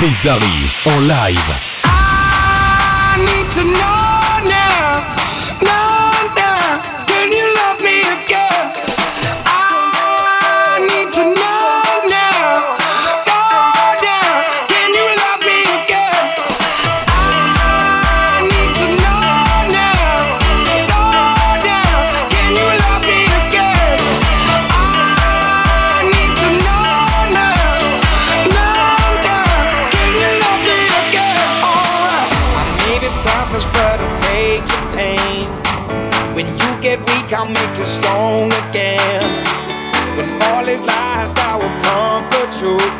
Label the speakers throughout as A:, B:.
A: Chris Darry en live.
B: I need to know
C: strong again. When all is lost, I will comfort you.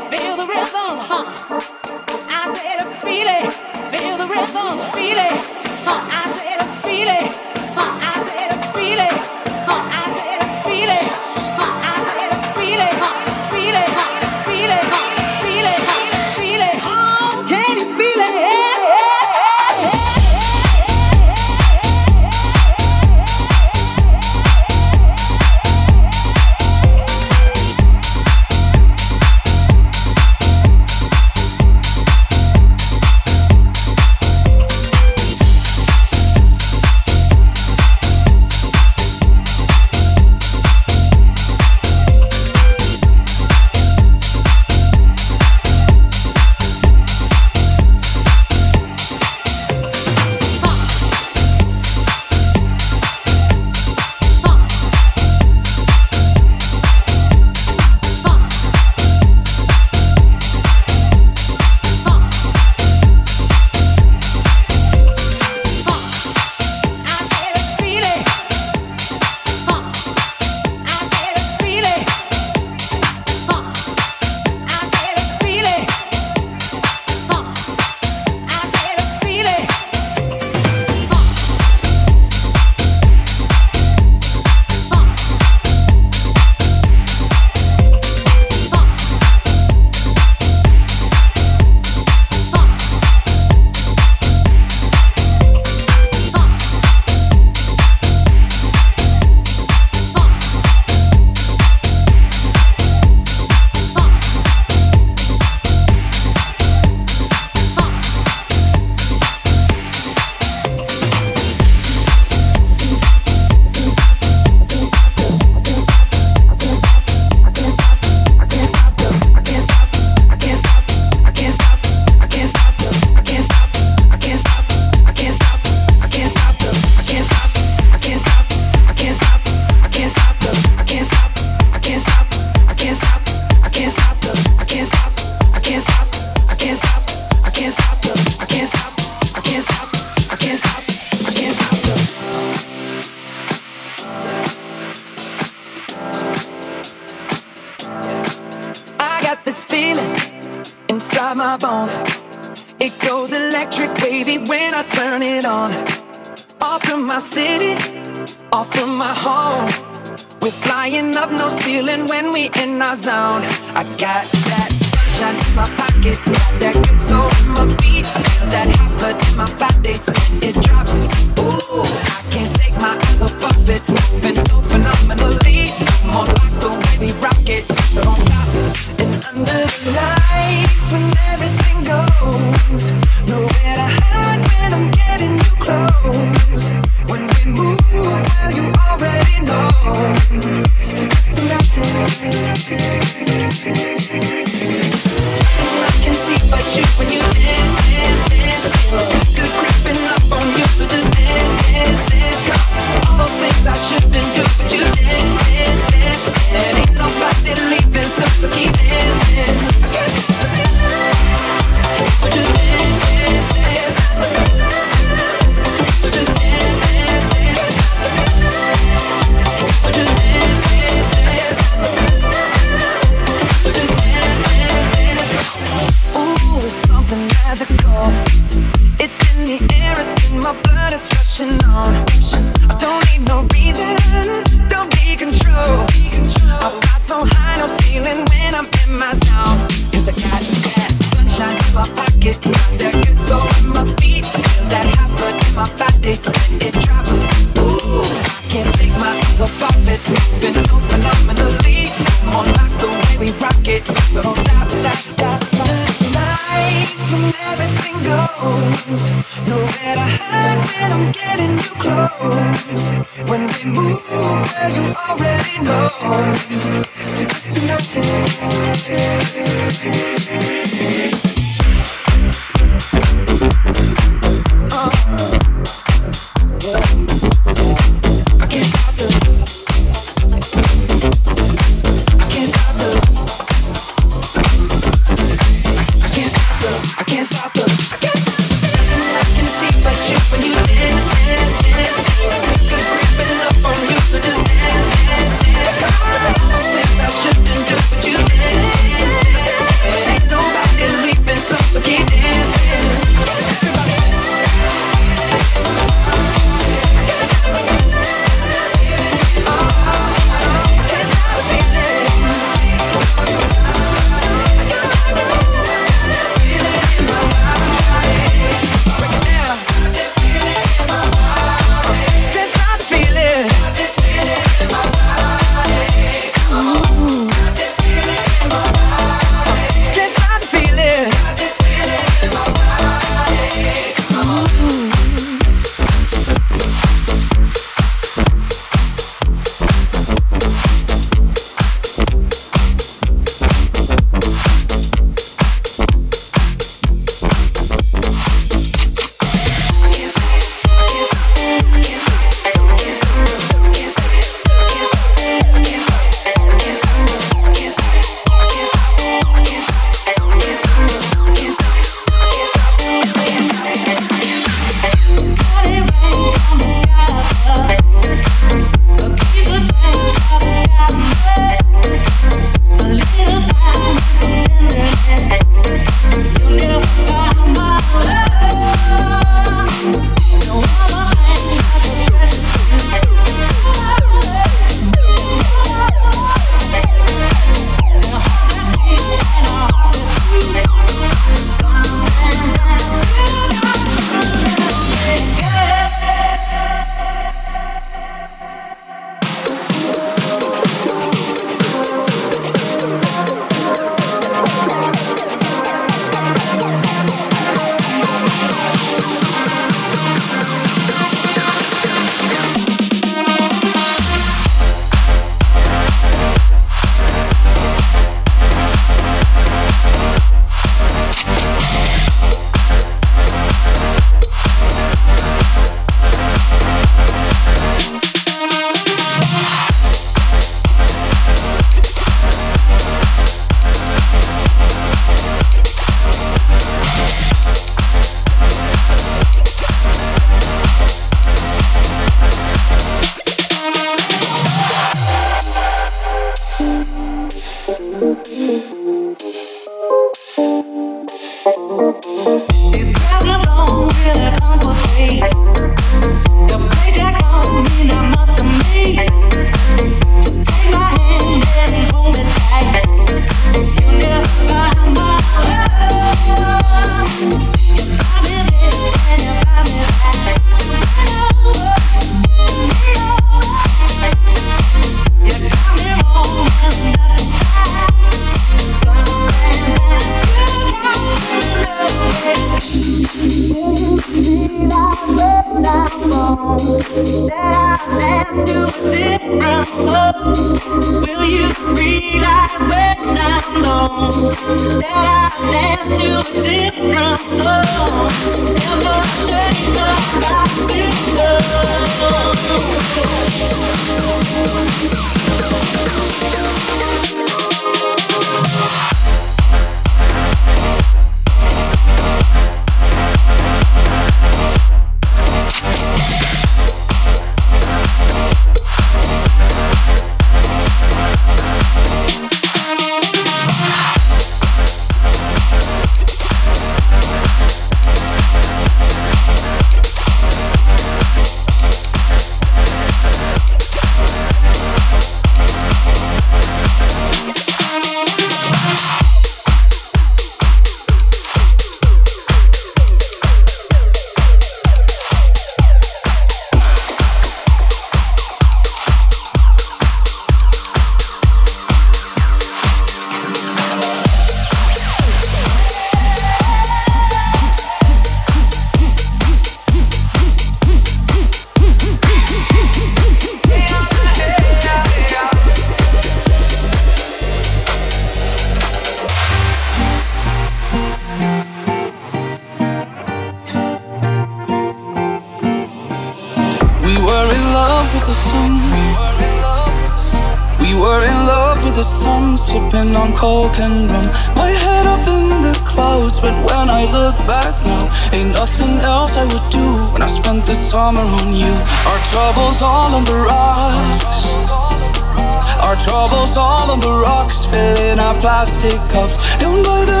C: our plastic cups down by the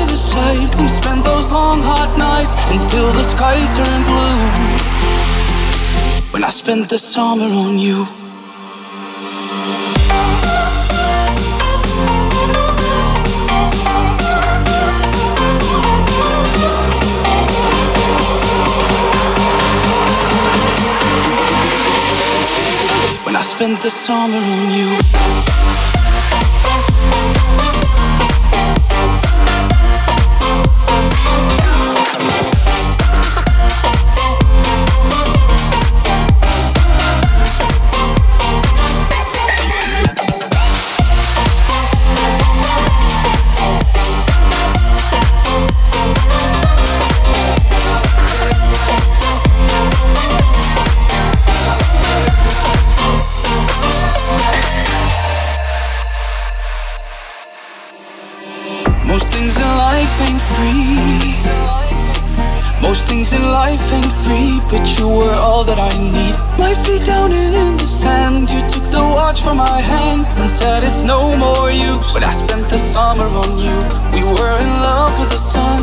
C: riverside. We spent those long hot nights until the sky turned blue. When I
B: spent the summer on you.
C: When I spent the summer on you
B: life ain't free, but you were all that I need.
D: My feet down in the sand, you
B: took the watch from my hand and said it's no more use. But I spent the summer on you. We were in love with the sun.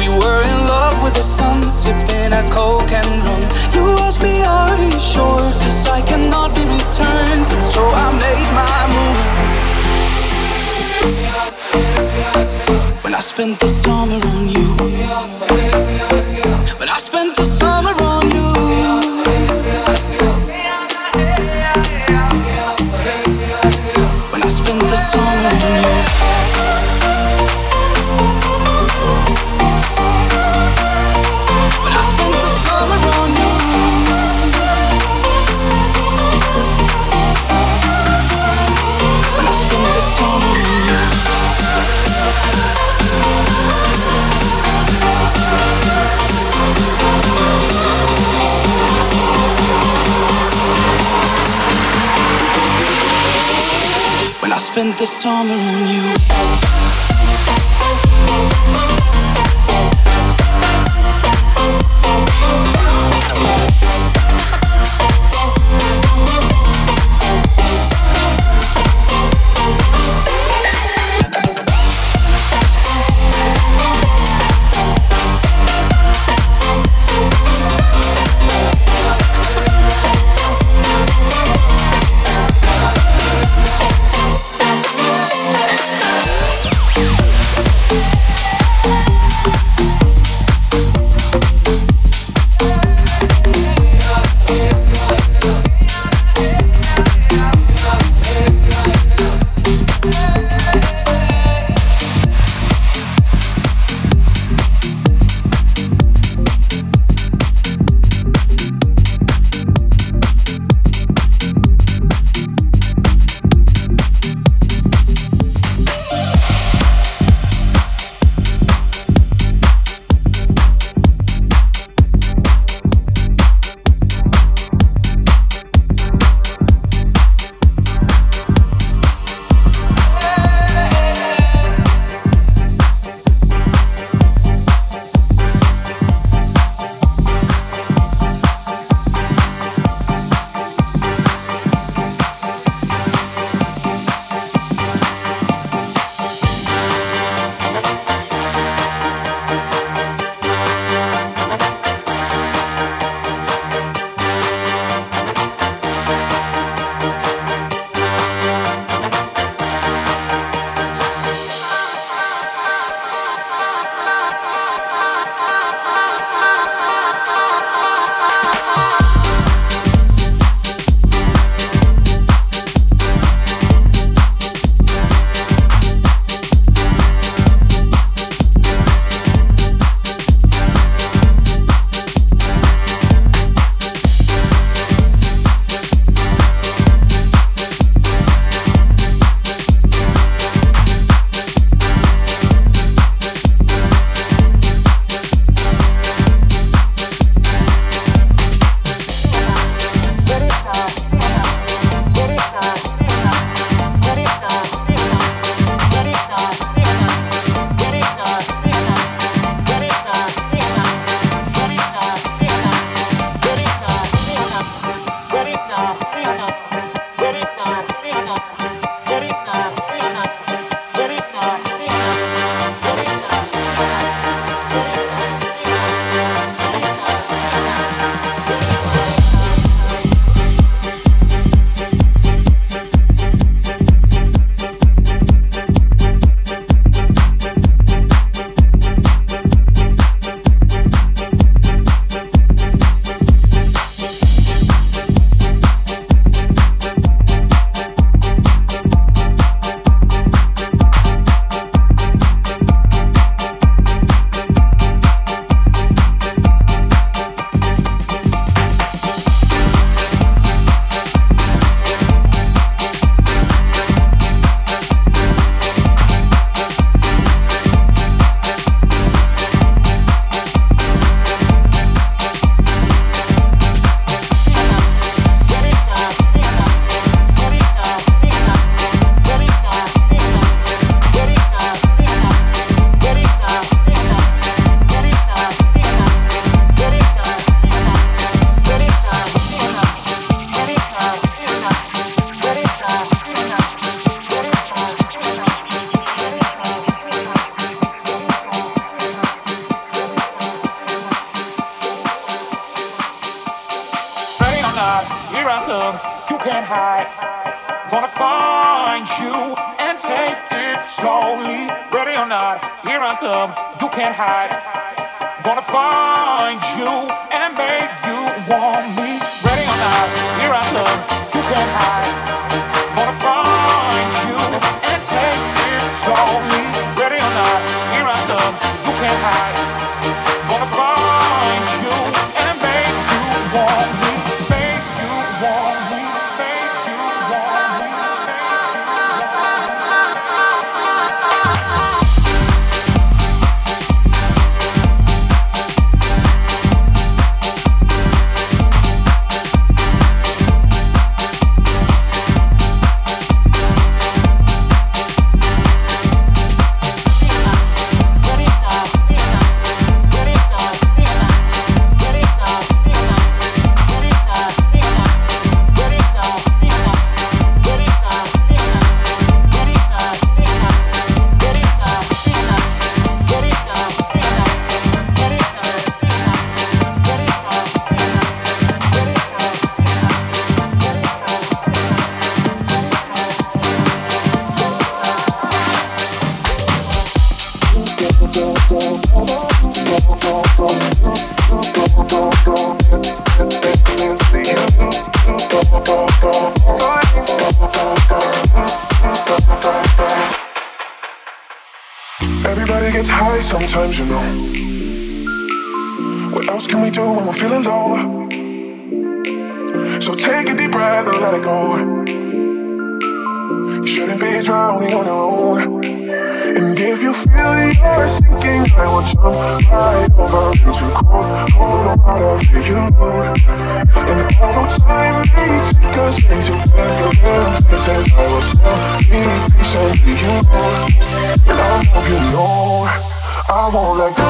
B: We were in love with the sun, sipping a coke and rum. You asked me, are you sure? Cause I cannot be returned. So I made my move. I
E: spent the summer on you. the summer on you.
F: Gonna find you and take it slowly. Ready or not, here I come, you can't hide. Gonna find you and make you want me. Ready or not, here I come, you can't hide. Gonna find you and take it slowly. Ready or not, here I come, you can't hide.
G: I over into cold, cold water out of you And although time may take us into different places I will still be patient with you And I hope you know I won't let go.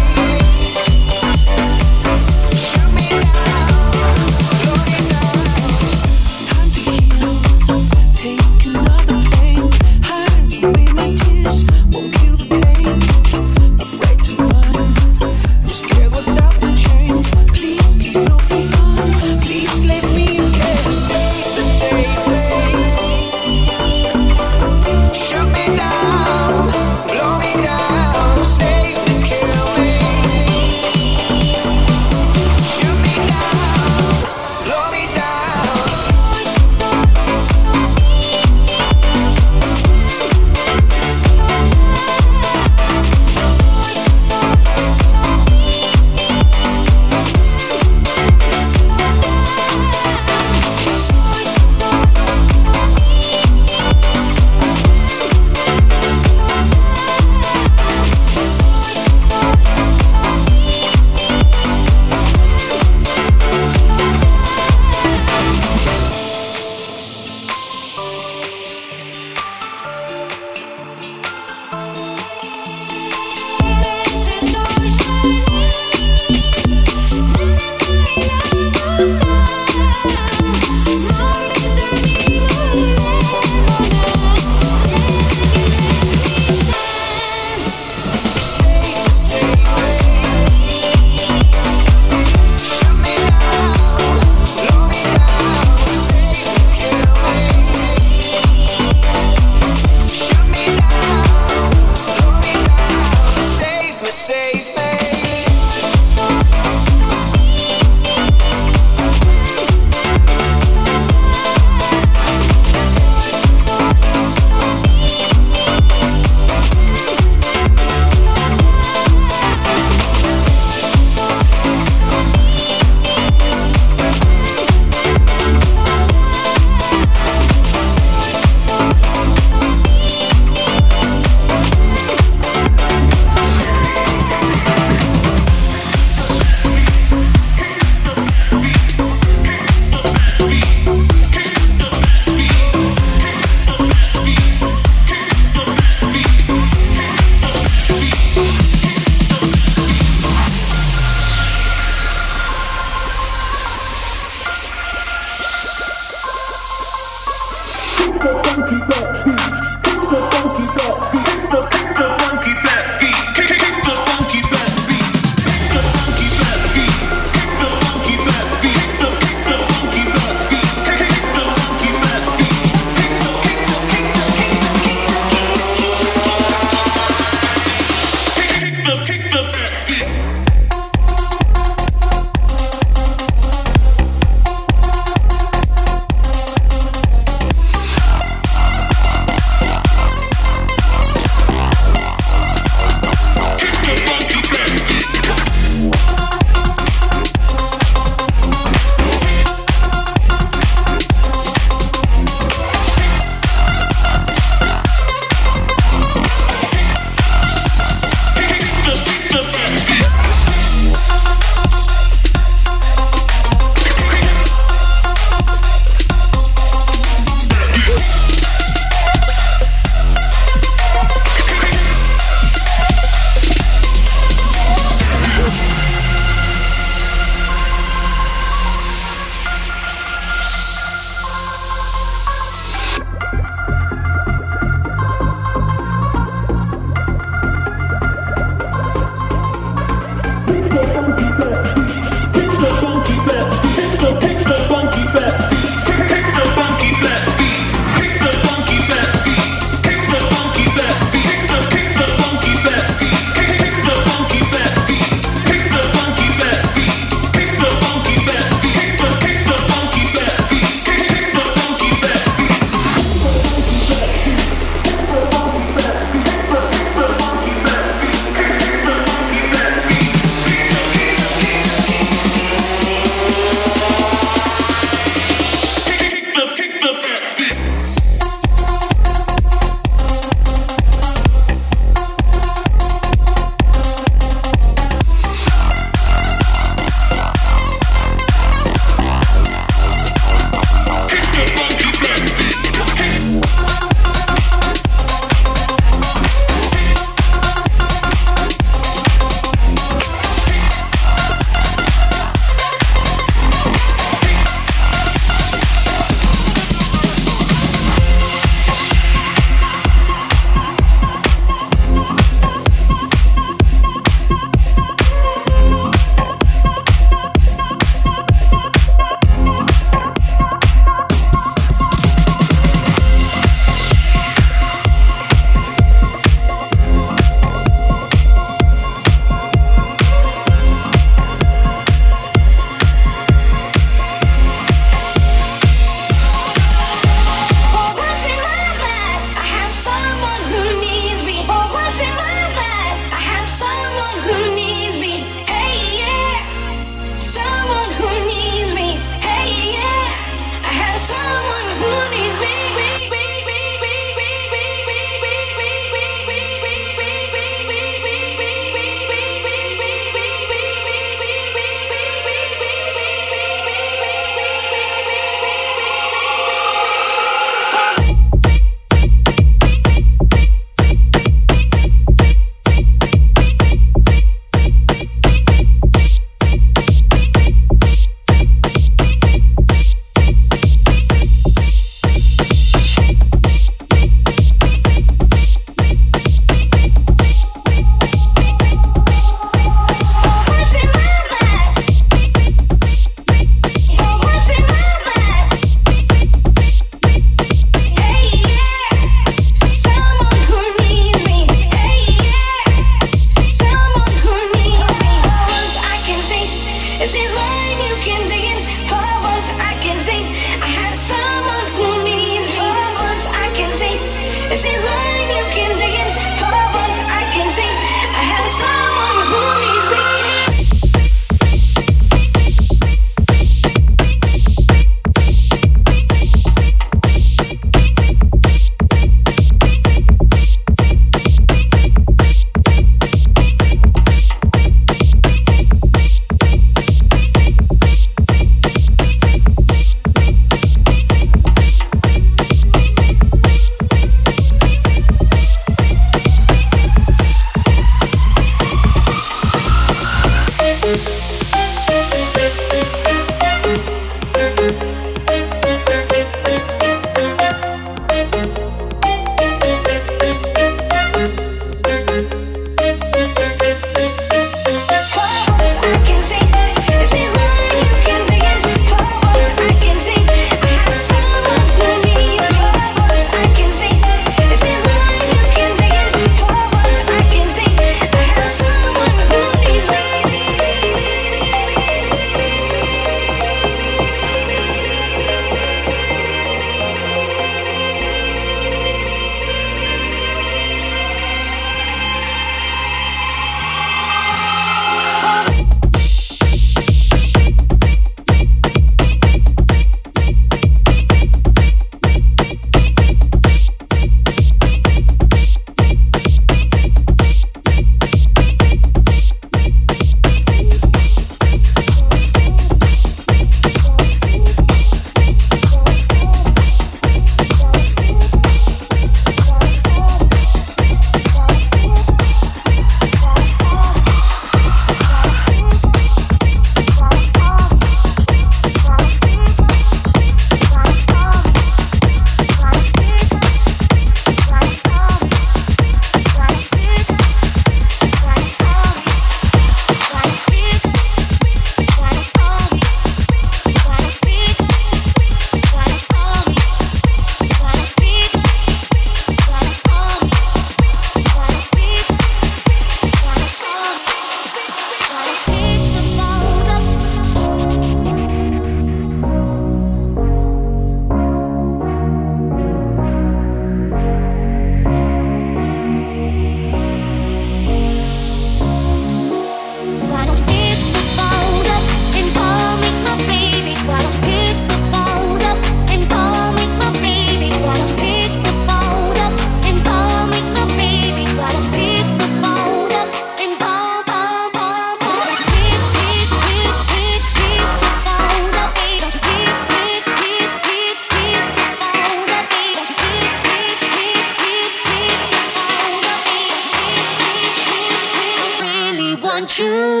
H: you.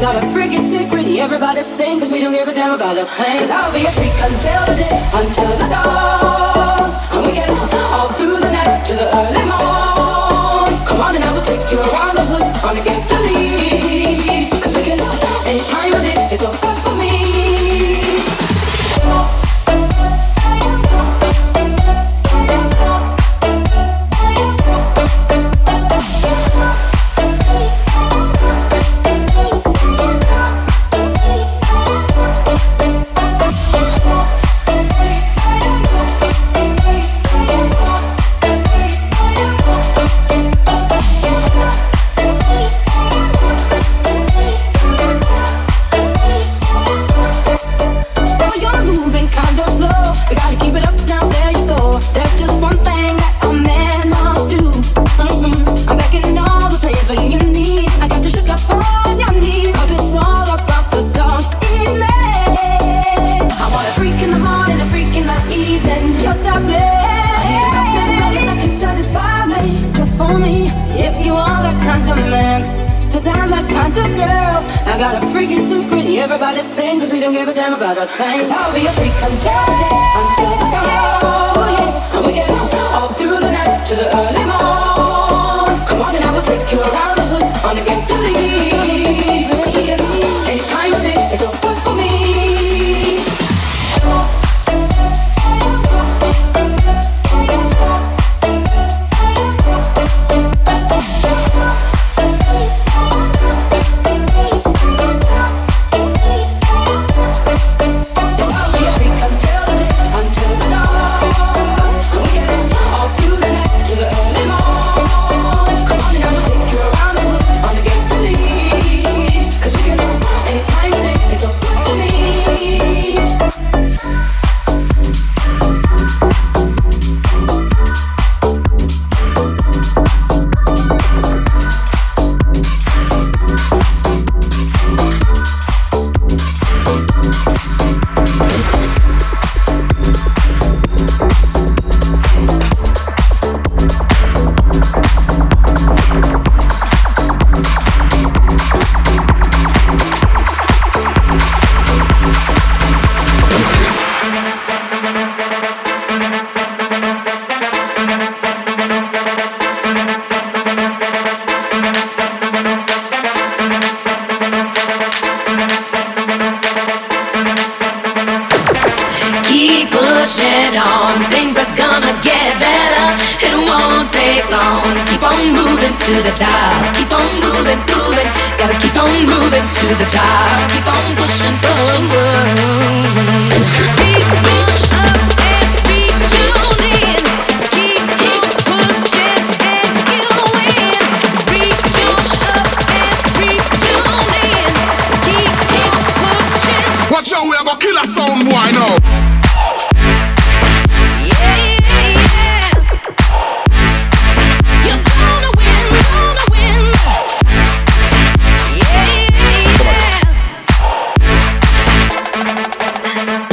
I: I
J: got a freaking secret, everybody sing, cause we don't give a damn about a thing. Cause I'll be a freak until the day, until the dawn. And we can all through the night to the early morn. Come on and I will take you around the hood, on against the lead. Cause we can love anytime.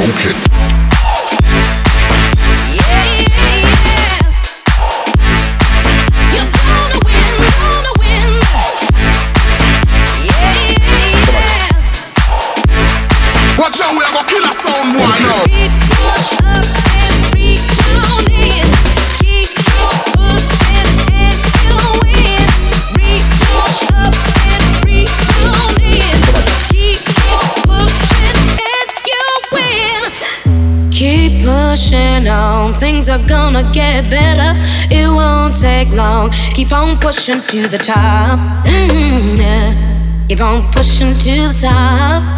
J: Okay. things are gonna get better. It won't take long. Keep on pushing to the top. Mm-hmm, yeah. Keep on pushing to the top.